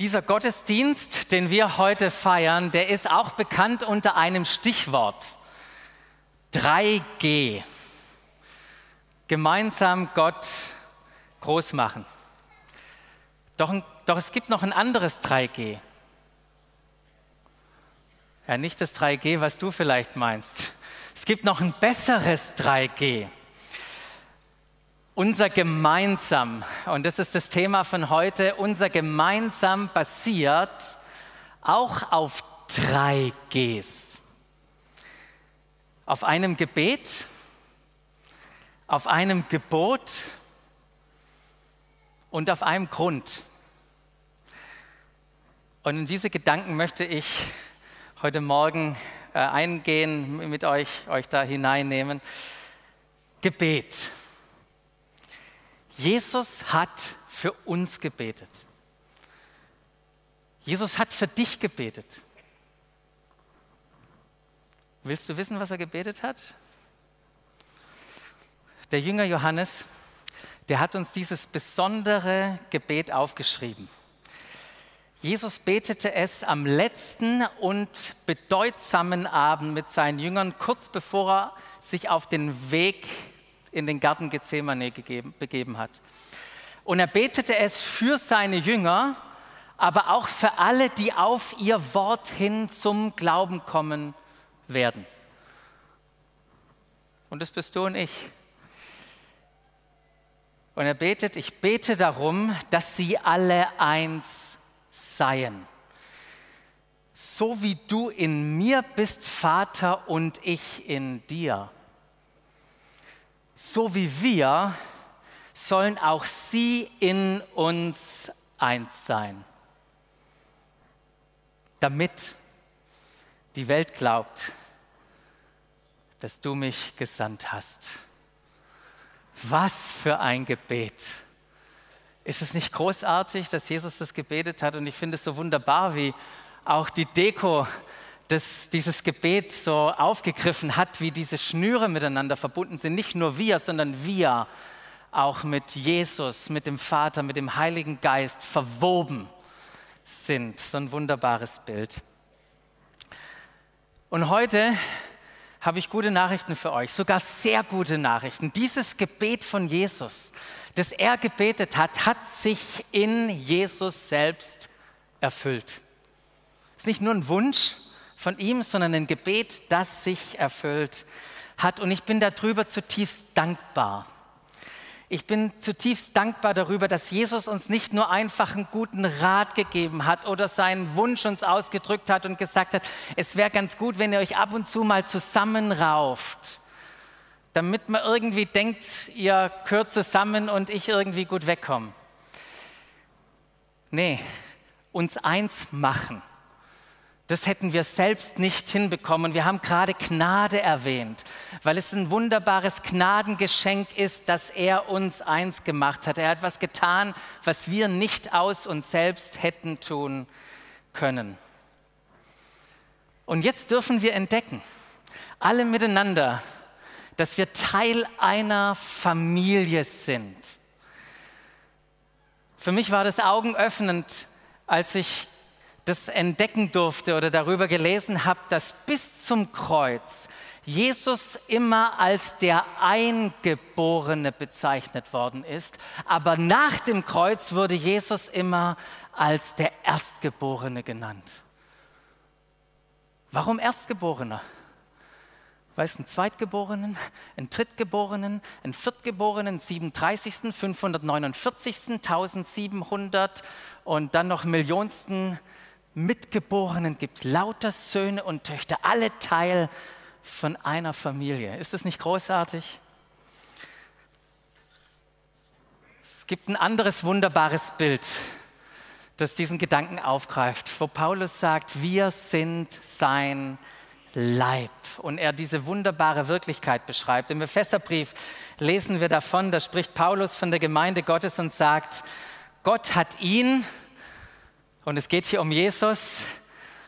Dieser Gottesdienst, den wir heute feiern, der ist auch bekannt unter einem Stichwort 3G. Gemeinsam Gott groß machen. Doch, doch es gibt noch ein anderes 3G. Ja, nicht das 3G, was du vielleicht meinst. Es gibt noch ein besseres 3G. Unser gemeinsam, und das ist das Thema von heute, unser gemeinsam basiert auch auf drei Gs. Auf einem Gebet, auf einem Gebot und auf einem Grund. Und in diese Gedanken möchte ich heute Morgen äh, eingehen, mit euch, euch da hineinnehmen. Gebet. Jesus hat für uns gebetet. Jesus hat für dich gebetet. Willst du wissen, was er gebetet hat? Der Jünger Johannes, der hat uns dieses besondere Gebet aufgeschrieben. Jesus betete es am letzten und bedeutsamen Abend mit seinen Jüngern, kurz bevor er sich auf den Weg in den Garten Gethsemane gegeben, begeben hat. Und er betete es für seine Jünger, aber auch für alle, die auf ihr Wort hin zum Glauben kommen werden. Und das bist du und ich. Und er betet, ich bete darum, dass sie alle eins seien. So wie du in mir bist, Vater, und ich in dir so wie wir sollen auch sie in uns eins sein, damit die Welt glaubt, dass du mich gesandt hast. Was für ein Gebet. Ist es nicht großartig, dass Jesus das gebetet hat? Und ich finde es so wunderbar, wie auch die Deko das, dieses Gebet so aufgegriffen hat, wie diese Schnüre miteinander verbunden sind. Nicht nur wir, sondern wir auch mit Jesus, mit dem Vater, mit dem Heiligen Geist verwoben sind. So ein wunderbares Bild. Und heute habe ich gute Nachrichten für euch, sogar sehr gute Nachrichten. Dieses Gebet von Jesus, das er gebetet hat, hat sich in Jesus selbst erfüllt. Es ist nicht nur ein Wunsch, von ihm, sondern ein Gebet, das sich erfüllt hat. Und ich bin darüber zutiefst dankbar. Ich bin zutiefst dankbar darüber, dass Jesus uns nicht nur einfach einen guten Rat gegeben hat oder seinen Wunsch uns ausgedrückt hat und gesagt hat, es wäre ganz gut, wenn ihr euch ab und zu mal zusammenrauft, damit man irgendwie denkt, ihr gehört zusammen und ich irgendwie gut wegkomme. Nee, uns eins machen das hätten wir selbst nicht hinbekommen. Wir haben gerade Gnade erwähnt, weil es ein wunderbares Gnadengeschenk ist, dass er uns eins gemacht hat. Er hat was getan, was wir nicht aus uns selbst hätten tun können. Und jetzt dürfen wir entdecken, alle miteinander, dass wir Teil einer Familie sind. Für mich war das augenöffnend, als ich das entdecken durfte oder darüber gelesen habe, dass bis zum Kreuz Jesus immer als der Eingeborene bezeichnet worden ist, aber nach dem Kreuz wurde Jesus immer als der Erstgeborene genannt. Warum Erstgeborener? Weil es einen Zweitgeborenen, einen Drittgeborenen, einen Viertgeborenen, 37., 549., 1700 und dann noch Millionsten Mitgeborenen gibt, lauter Söhne und Töchter, alle Teil von einer Familie. Ist das nicht großartig? Es gibt ein anderes wunderbares Bild, das diesen Gedanken aufgreift, wo Paulus sagt, wir sind sein Leib und er diese wunderbare Wirklichkeit beschreibt. Im Epheserbrief lesen wir davon, da spricht Paulus von der Gemeinde Gottes und sagt, Gott hat ihn, und es geht hier um Jesus.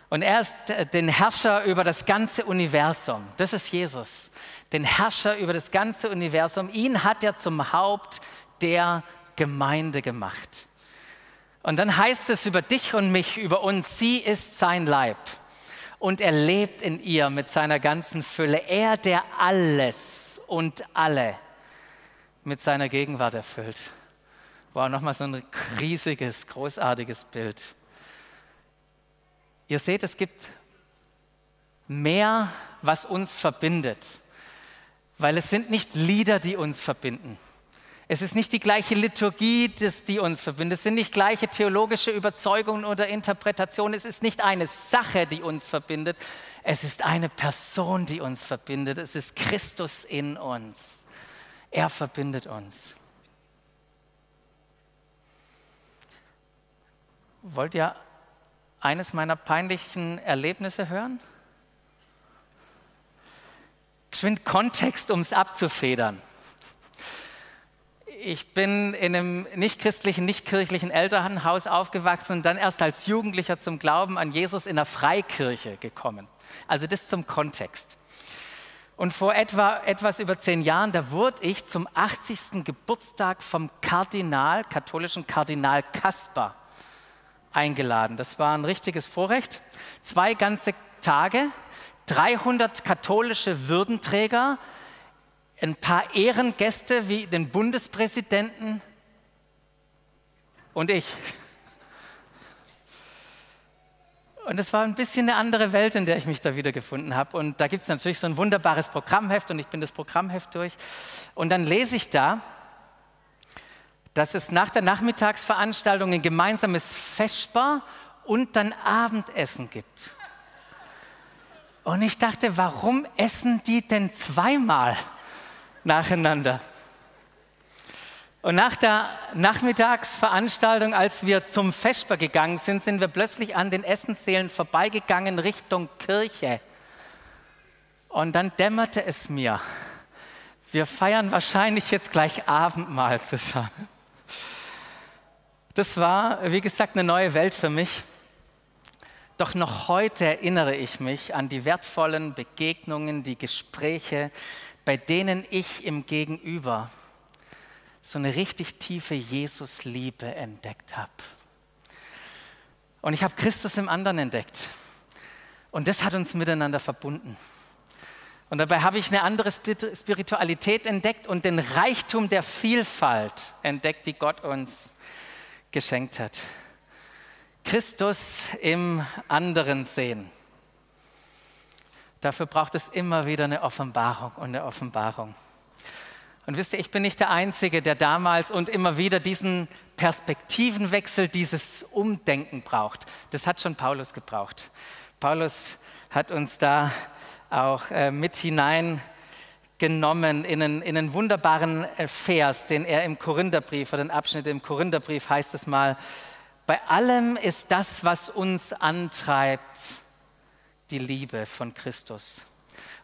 Und er ist den Herrscher über das ganze Universum. Das ist Jesus. Den Herrscher über das ganze Universum. Ihn hat er zum Haupt der Gemeinde gemacht. Und dann heißt es über dich und mich, über uns, sie ist sein Leib. Und er lebt in ihr mit seiner ganzen Fülle. Er, der alles und alle mit seiner Gegenwart erfüllt. Wow, nochmal so ein riesiges, großartiges Bild. Ihr seht, es gibt mehr, was uns verbindet, weil es sind nicht Lieder, die uns verbinden. Es ist nicht die gleiche Liturgie, die uns verbindet. Es sind nicht gleiche theologische Überzeugungen oder Interpretationen. Es ist nicht eine Sache, die uns verbindet. Es ist eine Person, die uns verbindet. Es ist Christus in uns. Er verbindet uns. Wollt ihr eines meiner peinlichen Erlebnisse hören? Geschwind Kontext, um es abzufedern. Ich bin in einem nicht-christlichen, nicht-kirchlichen Elternhaus aufgewachsen und dann erst als Jugendlicher zum Glauben an Jesus in der Freikirche gekommen. Also das zum Kontext. Und vor etwa etwas über zehn Jahren, da wurde ich zum 80. Geburtstag vom Kardinal, katholischen Kardinal Kaspar, eingeladen. Das war ein richtiges Vorrecht. Zwei ganze Tage, 300 katholische Würdenträger, ein paar Ehrengäste wie den Bundespräsidenten und ich. Und es war ein bisschen eine andere Welt, in der ich mich da wiedergefunden habe. Und da gibt es natürlich so ein wunderbares Programmheft und ich bin das Programmheft durch. Und dann lese ich da, dass es nach der Nachmittagsveranstaltung ein gemeinsames Feschbar und dann Abendessen gibt. Und ich dachte, warum essen die denn zweimal nacheinander? Und nach der Nachmittagsveranstaltung, als wir zum Vesper gegangen sind, sind wir plötzlich an den Essenssälen vorbeigegangen Richtung Kirche. Und dann dämmerte es mir, wir feiern wahrscheinlich jetzt gleich Abendmahl zusammen. Das war, wie gesagt, eine neue Welt für mich. Doch noch heute erinnere ich mich an die wertvollen Begegnungen, die Gespräche, bei denen ich im Gegenüber so eine richtig tiefe Jesus-Liebe entdeckt habe. Und ich habe Christus im anderen entdeckt. Und das hat uns miteinander verbunden. Und dabei habe ich eine andere Spiritualität entdeckt und den Reichtum der Vielfalt entdeckt, die Gott uns geschenkt hat. Christus im anderen sehen. Dafür braucht es immer wieder eine Offenbarung und eine Offenbarung. Und wisst ihr, ich bin nicht der Einzige, der damals und immer wieder diesen Perspektivenwechsel, dieses Umdenken braucht. Das hat schon Paulus gebraucht. Paulus hat uns da auch äh, mit hineingenommen in einen, in einen wunderbaren äh, Vers, den er im Korintherbrief oder den Abschnitt im Korintherbrief heißt es mal, bei allem ist das, was uns antreibt, die Liebe von Christus.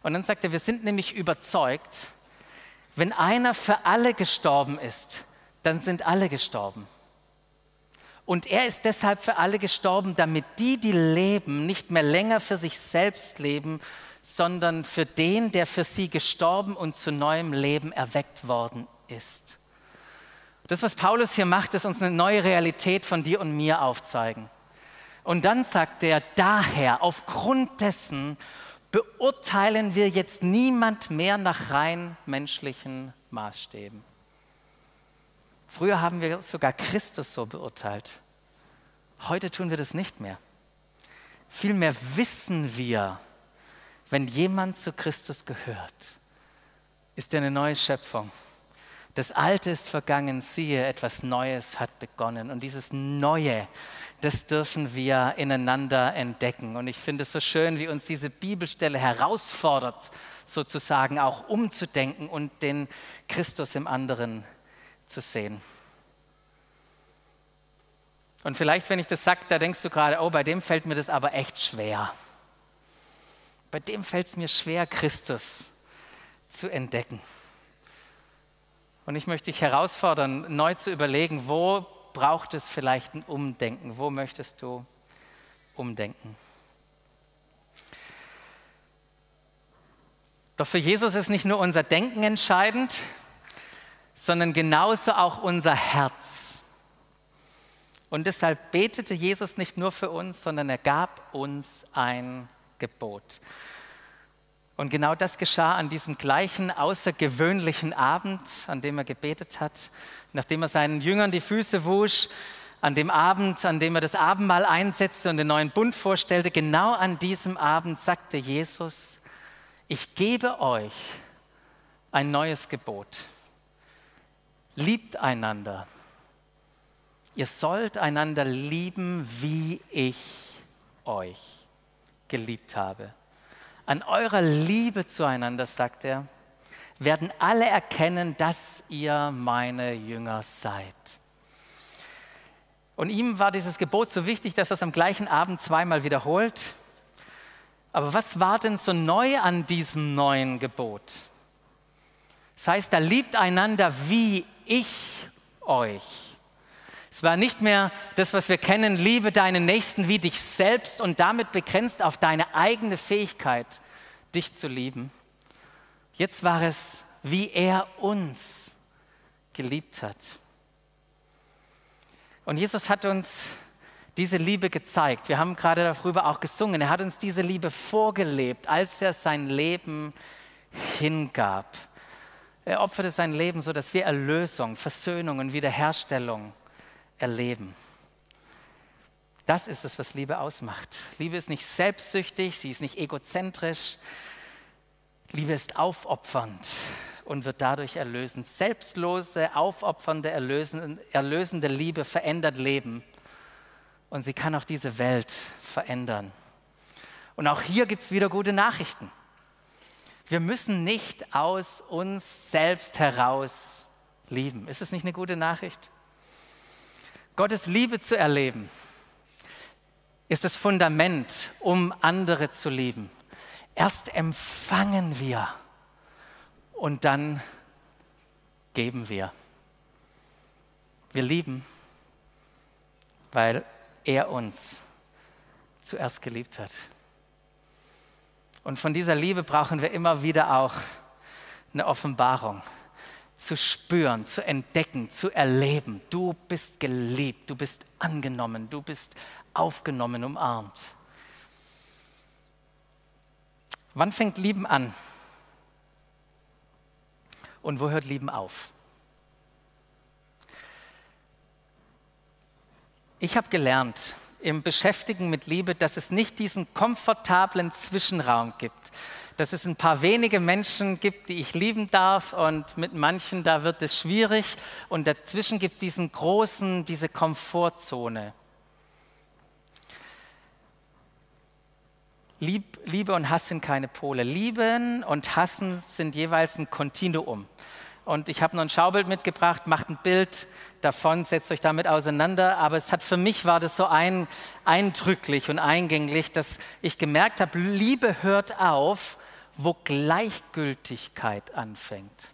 Und dann sagt er, wir sind nämlich überzeugt, wenn einer für alle gestorben ist, dann sind alle gestorben. Und er ist deshalb für alle gestorben, damit die, die leben, nicht mehr länger für sich selbst leben, sondern für den, der für sie gestorben und zu neuem Leben erweckt worden ist. Das, was Paulus hier macht, ist uns eine neue Realität von dir und mir aufzeigen. Und dann sagt er, daher, aufgrund dessen beurteilen wir jetzt niemand mehr nach rein menschlichen Maßstäben. Früher haben wir sogar Christus so beurteilt. Heute tun wir das nicht mehr. Vielmehr wissen wir, wenn jemand zu Christus gehört, ist er eine neue Schöpfung. Das Alte ist vergangen, siehe, etwas Neues hat begonnen. Und dieses Neue, das dürfen wir ineinander entdecken. Und ich finde es so schön, wie uns diese Bibelstelle herausfordert, sozusagen auch umzudenken und den Christus im anderen zu sehen. Und vielleicht, wenn ich das sage, da denkst du gerade, oh, bei dem fällt mir das aber echt schwer. Bei dem fällt es mir schwer, Christus zu entdecken. Und ich möchte dich herausfordern, neu zu überlegen, wo braucht es vielleicht ein Umdenken? Wo möchtest du umdenken? Doch für Jesus ist nicht nur unser Denken entscheidend, sondern genauso auch unser Herz. Und deshalb betete Jesus nicht nur für uns, sondern er gab uns ein Gebot. Und genau das geschah an diesem gleichen außergewöhnlichen Abend, an dem er gebetet hat, nachdem er seinen Jüngern die Füße wusch, an dem Abend, an dem er das Abendmahl einsetzte und den neuen Bund vorstellte, genau an diesem Abend sagte Jesus, ich gebe euch ein neues Gebot. Liebt einander. Ihr sollt einander lieben, wie ich euch geliebt habe. An eurer Liebe zueinander, sagt er, werden alle erkennen, dass ihr meine Jünger seid. Und ihm war dieses Gebot so wichtig, dass er es am gleichen Abend zweimal wiederholt. Aber was war denn so neu an diesem neuen Gebot? Das heißt, da liebt einander, wie ich euch. Es war nicht mehr das, was wir kennen, liebe deinen Nächsten wie dich selbst und damit begrenzt auf deine eigene Fähigkeit, dich zu lieben. Jetzt war es, wie er uns geliebt hat. Und Jesus hat uns diese Liebe gezeigt. Wir haben gerade darüber auch gesungen. Er hat uns diese Liebe vorgelebt, als er sein Leben hingab. Er opferte sein Leben, so dass wir Erlösung, Versöhnung und Wiederherstellung erleben. Das ist es, was Liebe ausmacht. Liebe ist nicht selbstsüchtig, sie ist nicht egozentrisch. Liebe ist aufopfernd und wird dadurch erlösend. Selbstlose, aufopfernde, erlösende, Liebe verändert Leben und sie kann auch diese Welt verändern. Und auch hier gibt es wieder gute Nachrichten. Wir müssen nicht aus uns selbst heraus lieben. Ist es nicht eine gute Nachricht? Gottes Liebe zu erleben ist das Fundament, um andere zu lieben. Erst empfangen wir und dann geben wir. Wir lieben, weil er uns zuerst geliebt hat. Und von dieser Liebe brauchen wir immer wieder auch eine Offenbarung zu spüren, zu entdecken, zu erleben. Du bist geliebt, du bist angenommen, du bist aufgenommen, umarmt. Wann fängt Lieben an? Und wo hört Lieben auf? Ich habe gelernt im Beschäftigen mit Liebe, dass es nicht diesen komfortablen Zwischenraum gibt, dass es ein paar wenige Menschen gibt, die ich lieben darf und mit manchen, da wird es schwierig und dazwischen gibt es diesen großen, diese Komfortzone. Lieb, Liebe und Hass sind keine Pole. Lieben und Hassen sind jeweils ein Kontinuum. Und ich habe noch ein Schaubild mitgebracht, macht ein Bild davon, setzt euch damit auseinander. Aber es hat für mich war das so ein, eindrücklich und eingänglich, dass ich gemerkt habe, Liebe hört auf, wo Gleichgültigkeit anfängt.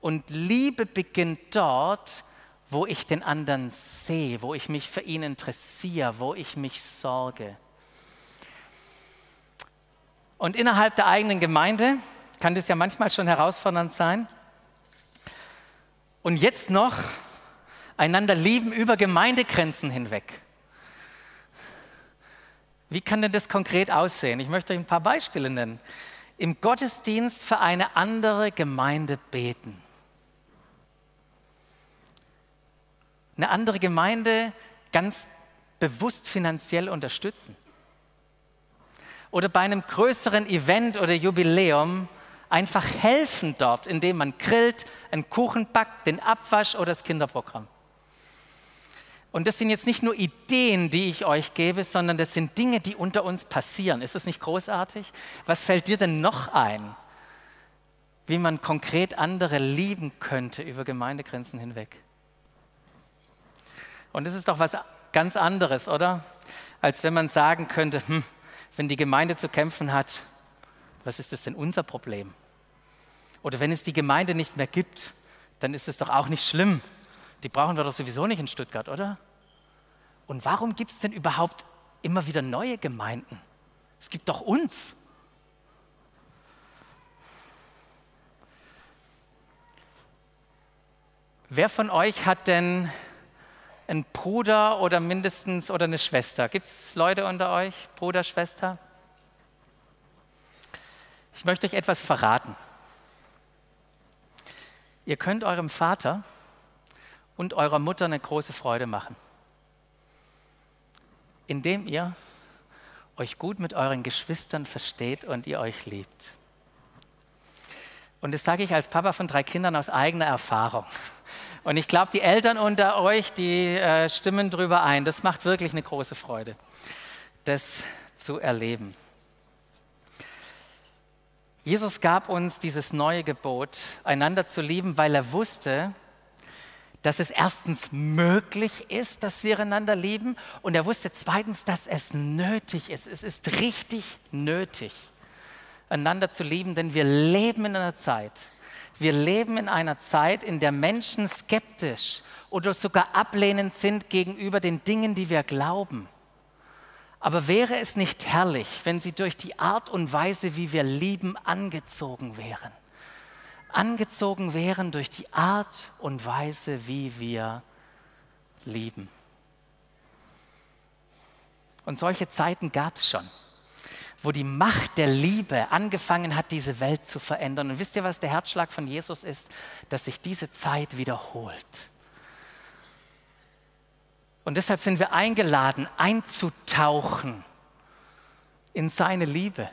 Und Liebe beginnt dort, wo ich den anderen sehe, wo ich mich für ihn interessiere, wo ich mich sorge. Und innerhalb der eigenen Gemeinde kann das ja manchmal schon herausfordernd sein. Und jetzt noch einander lieben über Gemeindegrenzen hinweg. Wie kann denn das konkret aussehen? Ich möchte euch ein paar Beispiele nennen. Im Gottesdienst für eine andere Gemeinde beten. Eine andere Gemeinde ganz bewusst finanziell unterstützen. Oder bei einem größeren Event oder Jubiläum einfach helfen dort, indem man grillt, einen Kuchen backt, den Abwasch oder das Kinderprogramm. Und das sind jetzt nicht nur Ideen, die ich euch gebe, sondern das sind Dinge, die unter uns passieren. Ist das nicht großartig? Was fällt dir denn noch ein, wie man konkret andere lieben könnte über Gemeindegrenzen hinweg? Und das ist doch was ganz anderes, oder? Als wenn man sagen könnte, hm, wenn die Gemeinde zu kämpfen hat, was ist das denn unser Problem? Oder wenn es die Gemeinde nicht mehr gibt, dann ist es doch auch nicht schlimm. Die brauchen wir doch sowieso nicht in Stuttgart, oder? Und warum gibt es denn überhaupt immer wieder neue Gemeinden? Es gibt doch uns. Wer von euch hat denn einen Bruder oder mindestens oder eine Schwester? Gibt es Leute unter euch, Bruder, Schwester? Ich möchte euch etwas verraten. Ihr könnt eurem Vater und eurer Mutter eine große Freude machen, indem ihr euch gut mit euren Geschwistern versteht und ihr euch liebt. Und das sage ich als Papa von drei Kindern aus eigener Erfahrung. Und ich glaube, die Eltern unter euch, die äh, stimmen drüber ein. Das macht wirklich eine große Freude, das zu erleben. Jesus gab uns dieses neue Gebot, einander zu lieben, weil er wusste, dass es erstens möglich ist, dass wir einander lieben und er wusste zweitens, dass es nötig ist. Es ist richtig nötig, einander zu lieben, denn wir leben in einer Zeit, wir leben in einer Zeit, in der Menschen skeptisch oder sogar ablehnend sind gegenüber den Dingen, die wir glauben. Aber wäre es nicht herrlich, wenn sie durch die Art und Weise, wie wir lieben, angezogen wären? Angezogen wären durch die Art und Weise, wie wir lieben. Und solche Zeiten gab es schon, wo die Macht der Liebe angefangen hat, diese Welt zu verändern. Und wisst ihr, was der Herzschlag von Jesus ist? Dass sich diese Zeit wiederholt. Und deshalb sind wir eingeladen, einzutauchen in seine Liebe.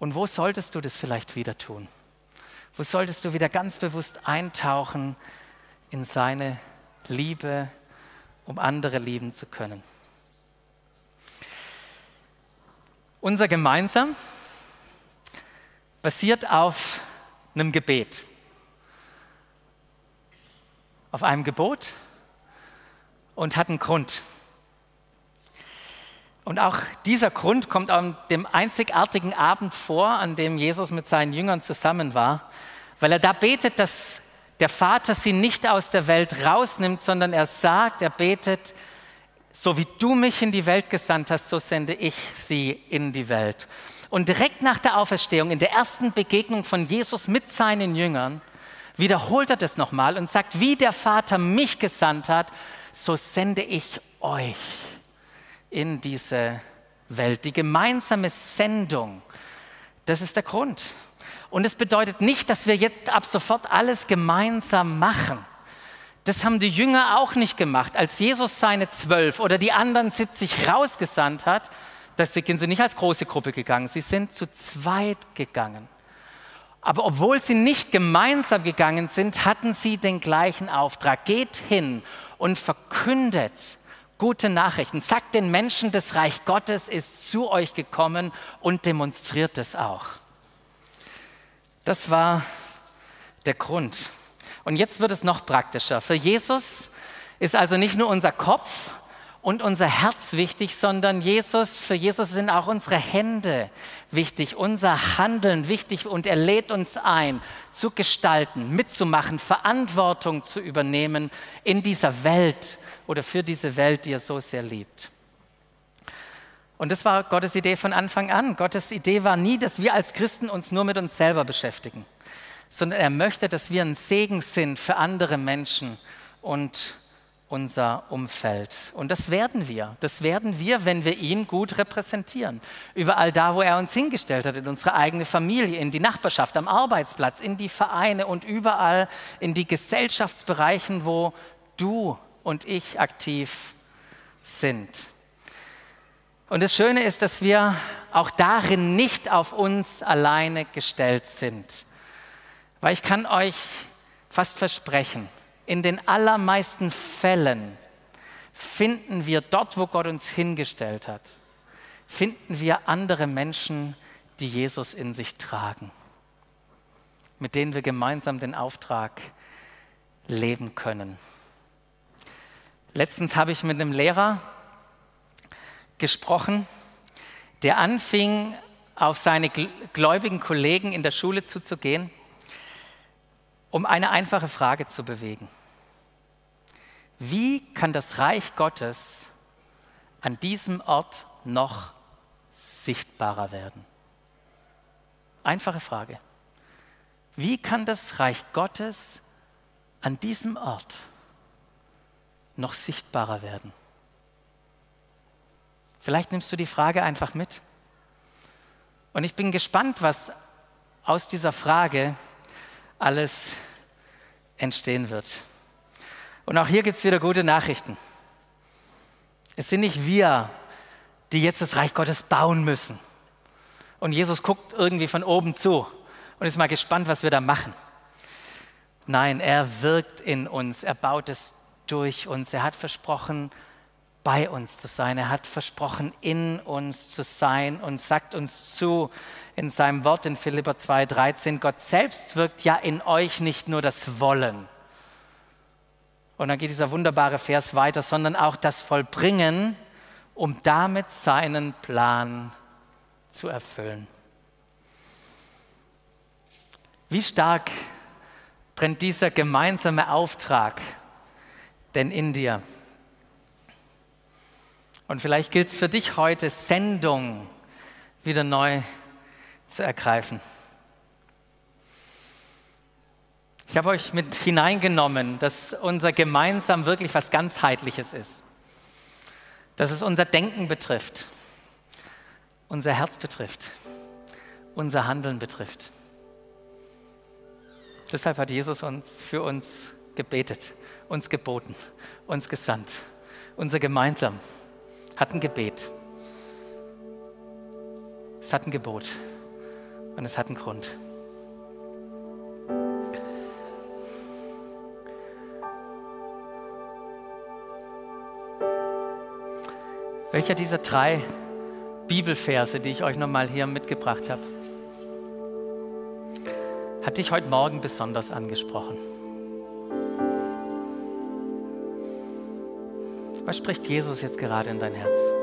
Und wo solltest du das vielleicht wieder tun? Wo solltest du wieder ganz bewusst eintauchen in seine Liebe, um andere lieben zu können? Unser Gemeinsam basiert auf einem Gebet auf einem Gebot und hat einen Grund. Und auch dieser Grund kommt an dem einzigartigen Abend vor, an dem Jesus mit seinen Jüngern zusammen war, weil er da betet, dass der Vater sie nicht aus der Welt rausnimmt, sondern er sagt, er betet, so wie du mich in die Welt gesandt hast, so sende ich sie in die Welt. Und direkt nach der Auferstehung, in der ersten Begegnung von Jesus mit seinen Jüngern, wiederholt er das nochmal und sagt, wie der Vater mich gesandt hat, so sende ich euch in diese Welt. Die gemeinsame Sendung, das ist der Grund. Und es bedeutet nicht, dass wir jetzt ab sofort alles gemeinsam machen. Das haben die Jünger auch nicht gemacht. Als Jesus seine zwölf oder die anderen 70 rausgesandt hat, da sind sie nicht als große Gruppe gegangen, sie sind zu zweit gegangen. Aber obwohl sie nicht gemeinsam gegangen sind, hatten sie den gleichen Auftrag. Geht hin und verkündet gute Nachrichten. Sagt den Menschen, das Reich Gottes ist zu euch gekommen und demonstriert es auch. Das war der Grund. Und jetzt wird es noch praktischer. Für Jesus ist also nicht nur unser Kopf und unser Herz wichtig, sondern Jesus, für Jesus sind auch unsere Hände wichtig, unser Handeln wichtig und er lädt uns ein, zu gestalten, mitzumachen, Verantwortung zu übernehmen in dieser Welt oder für diese Welt, die er so sehr liebt. Und das war Gottes Idee von Anfang an. Gottes Idee war nie, dass wir als Christen uns nur mit uns selber beschäftigen, sondern er möchte, dass wir ein Segen sind für andere Menschen und unser Umfeld. Und das werden wir. Das werden wir, wenn wir ihn gut repräsentieren. Überall da, wo er uns hingestellt hat, in unsere eigene Familie, in die Nachbarschaft, am Arbeitsplatz, in die Vereine und überall in die Gesellschaftsbereichen, wo du und ich aktiv sind. Und das Schöne ist, dass wir auch darin nicht auf uns alleine gestellt sind. Weil ich kann euch fast versprechen, in den allermeisten Fällen finden wir dort, wo Gott uns hingestellt hat, finden wir andere Menschen, die Jesus in sich tragen, mit denen wir gemeinsam den Auftrag leben können. Letztens habe ich mit einem Lehrer gesprochen, der anfing, auf seine gläubigen Kollegen in der Schule zuzugehen, um eine einfache Frage zu bewegen. Wie kann das Reich Gottes an diesem Ort noch sichtbarer werden? Einfache Frage. Wie kann das Reich Gottes an diesem Ort noch sichtbarer werden? Vielleicht nimmst du die Frage einfach mit. Und ich bin gespannt, was aus dieser Frage alles entstehen wird. Und auch hier gibt es wieder gute Nachrichten. Es sind nicht wir, die jetzt das Reich Gottes bauen müssen. Und Jesus guckt irgendwie von oben zu und ist mal gespannt, was wir da machen. Nein, er wirkt in uns, er baut es durch uns. Er hat versprochen, bei uns zu sein. Er hat versprochen, in uns zu sein und sagt uns zu in seinem Wort in Philipper 2,13, Gott selbst wirkt ja in euch nicht nur das Wollen. Und dann geht dieser wunderbare Vers weiter, sondern auch das Vollbringen, um damit seinen Plan zu erfüllen. Wie stark brennt dieser gemeinsame Auftrag denn in dir? Und vielleicht gilt es für dich heute, Sendung wieder neu zu ergreifen. Ich habe euch mit hineingenommen, dass unser gemeinsam wirklich was ganzheitliches ist. Dass es unser Denken betrifft, unser Herz betrifft, unser Handeln betrifft. Deshalb hat Jesus uns für uns gebetet, uns geboten, uns gesandt, unser gemeinsam hat ein Gebet. Es hat ein Gebot und es hat einen Grund. Welcher dieser drei Bibelverse, die ich euch nochmal hier mitgebracht habe, hat dich heute Morgen besonders angesprochen? Was spricht Jesus jetzt gerade in dein Herz?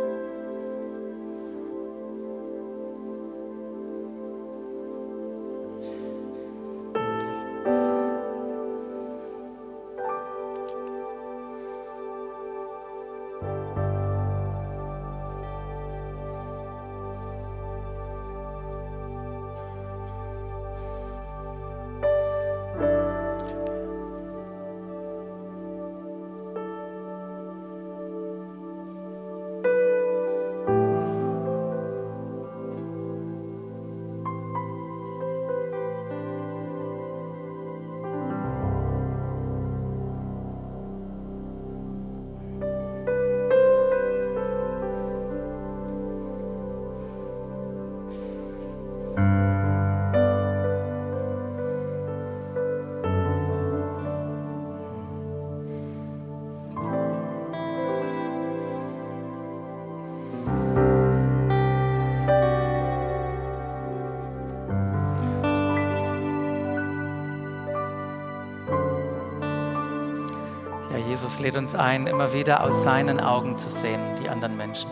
Lädt uns ein, immer wieder aus seinen Augen zu sehen, die anderen Menschen.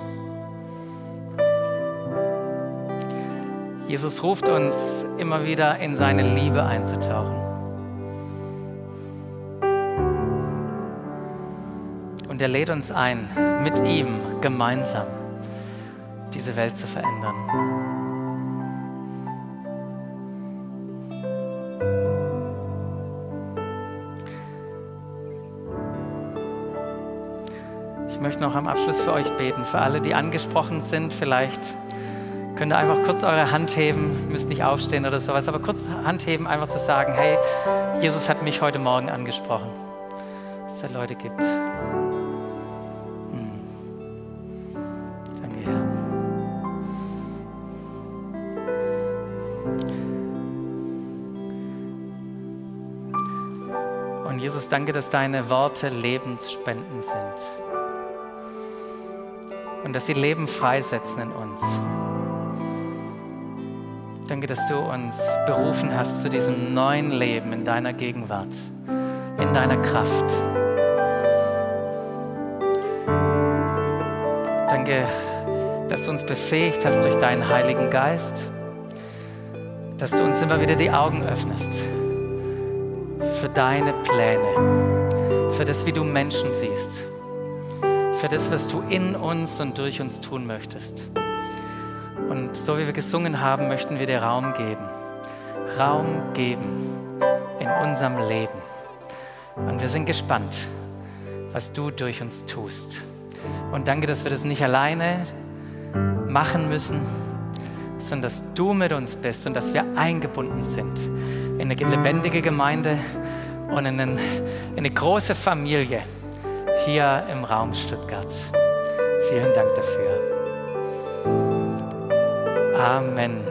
Jesus ruft uns immer wieder in seine Liebe einzutauchen. Und er lädt uns ein, mit ihm gemeinsam diese Welt zu verändern. Möchte noch am Abschluss für euch beten. Für alle, die angesprochen sind, vielleicht könnt ihr einfach kurz eure Hand heben, müsst nicht aufstehen oder sowas, aber kurz Hand heben, einfach zu sagen, hey, Jesus hat mich heute Morgen angesprochen. Dass es da Leute gibt. Hm. Danke, Herr. Und Jesus, danke, dass deine Worte Lebensspenden sind und dass sie Leben freisetzen in uns. Danke, dass du uns berufen hast zu diesem neuen Leben in deiner Gegenwart, in deiner Kraft. Danke, dass du uns befähigt hast durch deinen Heiligen Geist, dass du uns immer wieder die Augen öffnest für deine Pläne, für das, wie du Menschen siehst für das, was du in uns und durch uns tun möchtest. Und so wie wir gesungen haben, möchten wir dir Raum geben. Raum geben in unserem Leben. Und wir sind gespannt, was du durch uns tust. Und danke, dass wir das nicht alleine machen müssen, sondern dass du mit uns bist und dass wir eingebunden sind in eine lebendige Gemeinde und in, eine große Familie hier im Raum Stuttgart. Vielen Dank dafür. Amen.